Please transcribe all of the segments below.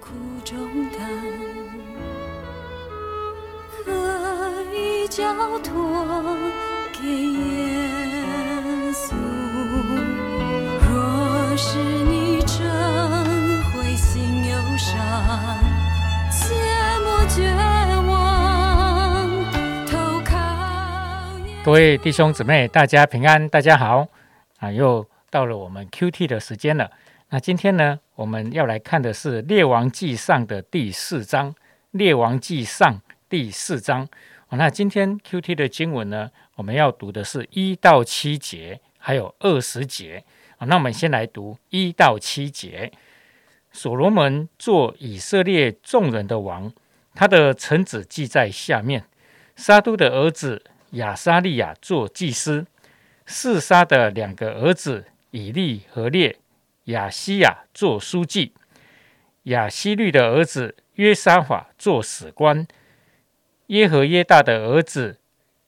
苦中担，可以交托给耶稣。若是你真灰心忧伤，切莫绝望，投靠耶各位弟兄姊妹，大家平安，大家好啊！又到了我们 QT 的时间了。那今天呢，我们要来看的是《列王纪上》的第四章，《列王纪上》第四章。哦那今天 QT 的经文呢，我们要读的是一到七节，还有二十节。那我们先来读一到七节。所罗门做以色列众人的王，他的臣子记在下面。沙都的儿子亚沙利亚做祭司，示沙的两个儿子以利和列、亚西亚做书记，亚西律的儿子约沙法做史官，耶和耶大的儿子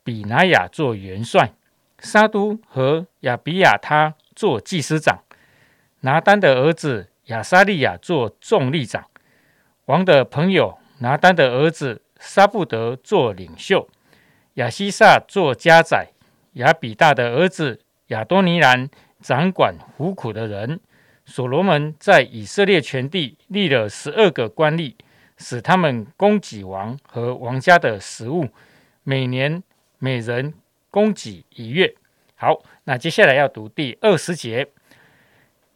比拿雅做元帅，沙都和亚比亚他做祭司长，拿丹的儿子亚沙利亚做众力长，王的朋友拿丹的儿子沙布德做领袖。亚西萨做家宰，亚比大的儿子亚多尼兰掌管糊苦的人。所罗门在以色列全地立了十二个官吏，使他们供给王和王家的食物，每年每人供给一月。好，那接下来要读第二十节。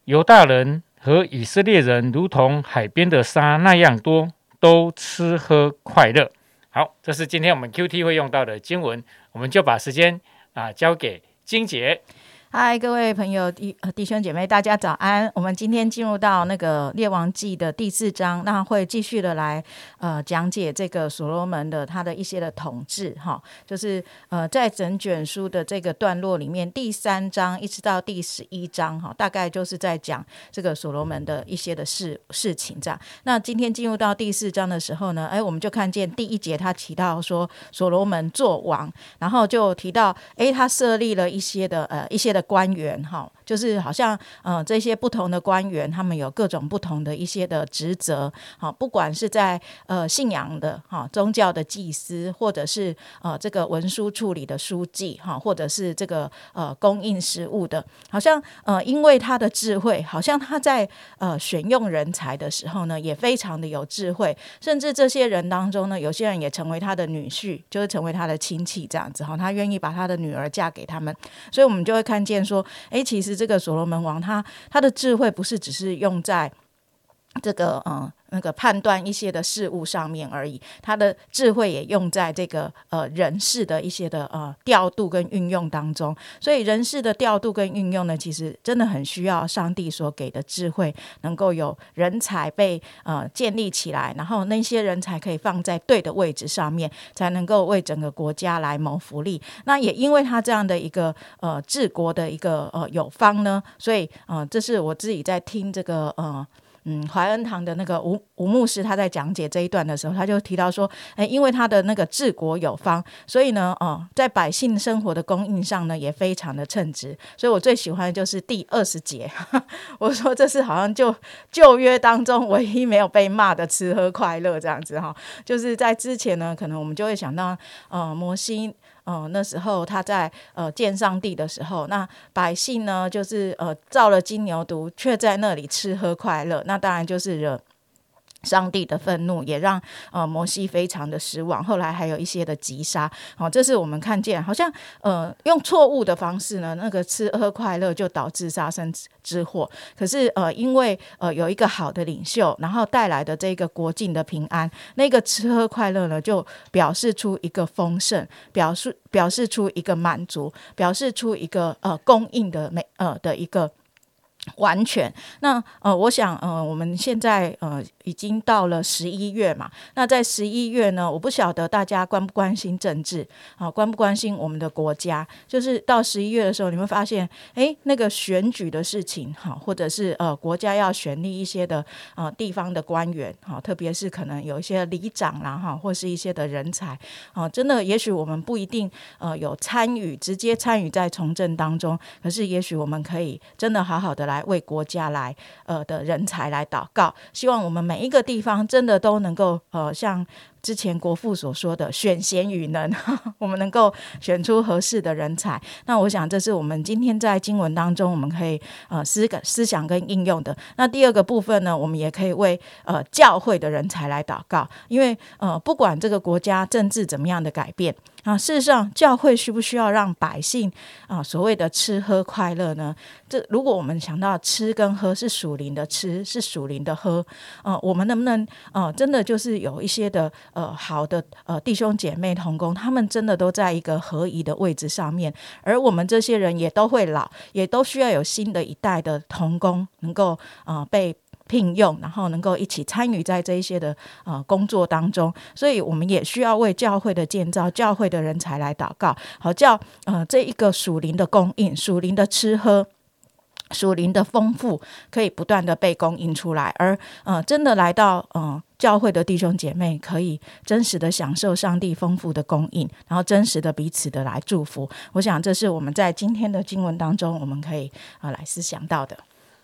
犹大人和以色列人如同海边的沙那样多，都吃喝快乐。好，这是今天我们 QT 会用到的经文，我们就把时间啊交给金姐。嗨，各位朋友、弟弟兄姐妹，大家早安！我们今天进入到那个《列王记》的第四章，那会继续的来呃讲解这个所罗门的他的一些的统治哈，就是呃在整卷书的这个段落里面，第三章一直到第十一章哈，大概就是在讲这个所罗门的一些的事事情这样。那今天进入到第四章的时候呢，哎，我们就看见第一节他提到说所罗门做王，然后就提到哎他设立了一些的呃一些的。的官员哈，就是好像呃这些不同的官员，他们有各种不同的一些的职责，好，不管是在呃信仰的哈宗教的祭司，或者是呃这个文书处理的书记哈，或者是这个呃供应食物的，好像呃因为他的智慧，好像他在呃选用人才的时候呢，也非常的有智慧，甚至这些人当中呢，有些人也成为他的女婿，就是成为他的亲戚这样子哈，他愿意把他的女儿嫁给他们，所以我们就会看。见说，哎，其实这个所罗门王他他的智慧不是只是用在这个嗯那个判断一些的事物上面而已，他的智慧也用在这个呃人事的一些的呃调度跟运用当中。所以人事的调度跟运用呢，其实真的很需要上帝所给的智慧，能够有人才被呃建立起来，然后那些人才可以放在对的位置上面，才能够为整个国家来谋福利。那也因为他这样的一个呃治国的一个呃有方呢，所以呃这是我自己在听这个呃。嗯，怀恩堂的那个吴吴牧师他在讲解这一段的时候，他就提到说，哎，因为他的那个治国有方，所以呢，哦，在百姓生活的供应上呢，也非常的称职。所以我最喜欢的就是第二十节，我说这是好像就旧约当中唯一没有被骂的吃喝快乐这样子哈。就是在之前呢，可能我们就会想到，呃，摩西。哦，那时候他在呃见上帝的时候，那百姓呢就是呃造了金牛犊，却在那里吃喝快乐，那当然就是惹上帝的愤怒，也让呃摩西非常的失望。后来还有一些的击杀，哦，这是我们看见，好像呃用错误的方式呢，那个吃喝快乐就导致杀身之祸。可是呃因为呃有一个好的领袖，然后带来的这个国境的平安，那个吃喝快乐呢，就表示出一个丰盛，表示表示出一个满足，表示出一个呃供应的美呃的一个。完全，那呃，我想呃，我们现在呃已经到了十一月嘛，那在十一月呢，我不晓得大家关不关心政治啊，关不关心我们的国家？就是到十一月的时候，你会发现，哎，那个选举的事情哈，或者是呃国家要选立一些的呃地方的官员哈，特别是可能有一些里长啦哈，或是一些的人才啊，真的，也许我们不一定呃有参与直接参与在从政当中，可是也许我们可以真的好好的。来为国家来呃的人才来祷告。希望我们每一个地方真的都能够呃像。之前国父所说的“选贤与能”，我们能够选出合适的人才。那我想，这是我们今天在经文当中，我们可以呃思感、思想跟应用的。那第二个部分呢，我们也可以为呃教会的人才来祷告，因为呃不管这个国家政治怎么样的改变。啊，事实上，教会需不需要让百姓啊所谓的吃喝快乐呢？这如果我们想到吃跟喝是属灵的吃，是属灵的喝，啊，我们能不能呃真的就是有一些的呃好的呃弟兄姐妹同工，他们真的都在一个合宜的位置上面，而我们这些人也都会老，也都需要有新的一代的同工能够啊被。聘用，然后能够一起参与在这一些的呃工作当中，所以我们也需要为教会的建造、教会的人才来祷告，好叫呃这一个属灵的供应、属灵的吃喝、属灵的丰富，可以不断的被供应出来，而呃真的来到嗯教会的弟兄姐妹，可以真实的享受上帝丰富的供应，然后真实的彼此的来祝福。我想这是我们在今天的经文当中，我们可以啊来思想到的。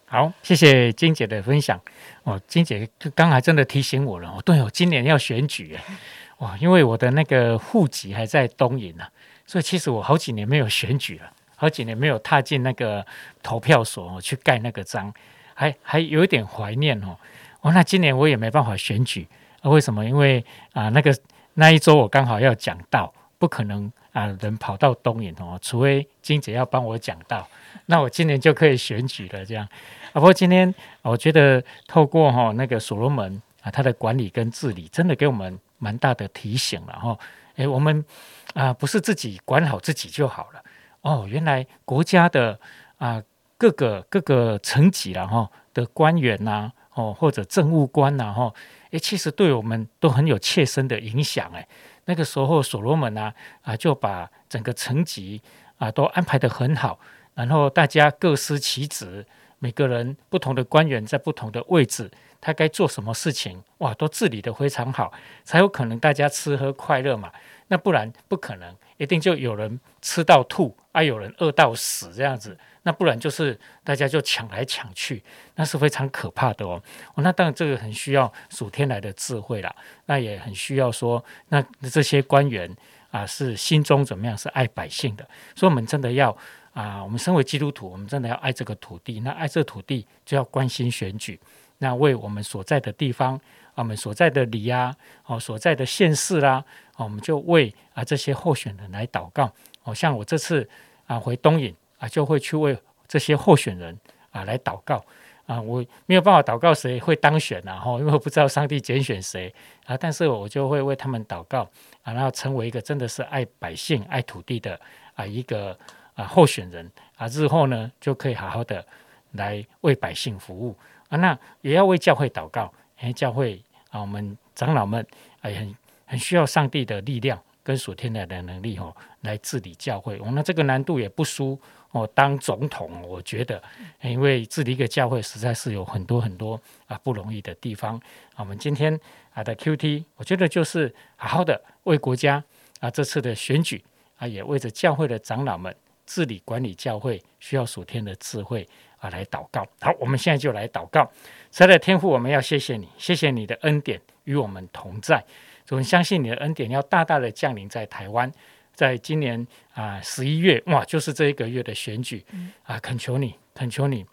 好，谢谢金姐的分享。哦，金姐刚才真的提醒我了。哦，对哦，今年要选举哎，哇，因为我的那个户籍还在东营呢，所以其实我好几年没有选举了，好几年没有踏进那个投票所去盖那个章，还还有一点怀念哦。哦，那今年我也没办法选举啊？为什么？因为啊，那个那一周我刚好要讲道，不可能啊，人跑到东营哦，除非金姐要帮我讲道，那我今年就可以选举了，这样啊。不过今天我觉得透过哈那个所罗门啊，他的管理跟治理，真的给我们蛮大的提醒了哈。诶，我们啊不是自己管好自己就好了哦。原来国家的啊各个各个层级了哈的官员呐哦或者政务官呐哈，诶，其实对我们都很有切身的影响诶。那个时候所罗门啊啊就把整个层级啊都安排的很好，然后大家各司其职。每个人不同的官员在不同的位置，他该做什么事情，哇，都治理的非常好，才有可能大家吃喝快乐嘛。那不然不可能，一定就有人吃到吐，啊，有人饿到死这样子。那不然就是大家就抢来抢去，那是非常可怕的哦。那当然这个很需要数天来的智慧啦，那也很需要说，那这些官员啊，是心中怎么样，是爱百姓的，所以我们真的要。啊，我们身为基督徒，我们真的要爱这个土地。那爱这土地，就要关心选举。那为我们所在的地方，我们所在的里啊，哦，所在的县市啦，哦，我们就为啊这些候选人来祷告。哦，像我这次啊回东引啊，就会去为这些候选人啊来祷告。啊，我没有办法祷告谁会当选然后因为我不知道上帝拣选谁啊，但是我就会为他们祷告啊，然后成为一个真的是爱百姓、爱土地的啊一个。啊，候选人啊，日后呢就可以好好的来为百姓服务啊。那也要为教会祷告，因为教会啊，我们长老们啊，很很需要上帝的力量跟属天的的能力哦，来治理教会。我那这个难度也不输哦，当总统，我觉得，因为治理一个教会实在是有很多很多啊不容易的地方。我们今天啊的 Q T，我觉得就是好好的为国家啊这次的选举啊，也为着教会的长老们。治理管理教会需要属天的智慧啊，来祷告。好，我们现在就来祷告。神的天父，我们要谢谢你，谢谢你的恩典与我们同在。我们相信你的恩典要大大的降临在台湾。在今年啊十一月，哇，就是这一个月的选举啊，恳求你，恳求你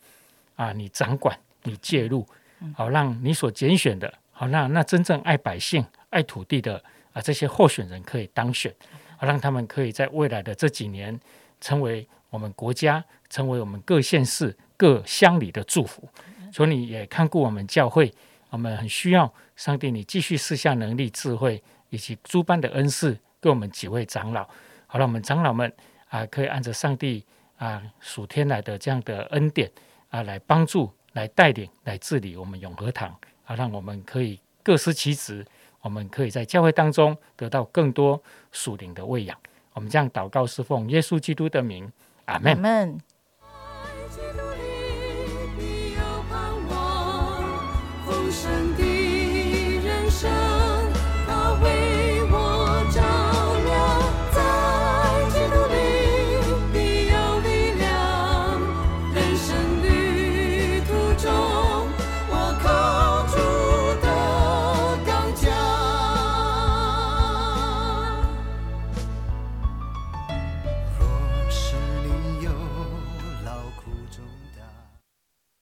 啊，你掌管，你介入，好让你所拣选的，好让那真正爱百姓、爱土地的啊这些候选人可以当选，好让他们可以在未来的这几年。成为我们国家，成为我们各县市、各乡里的祝福。所以你也看顾我们教会，我们很需要上帝，你继续赐下能力、智慧以及诸般的恩赐给我们几位长老。好了，我们长老们啊，可以按照上帝啊属天来的这样的恩典啊，来帮助、来带领、来治理我们永和堂，啊，让我们可以各司其职，我们可以在教会当中得到更多属灵的喂养。我们这样祷告，是奉耶稣基督的名，阿门。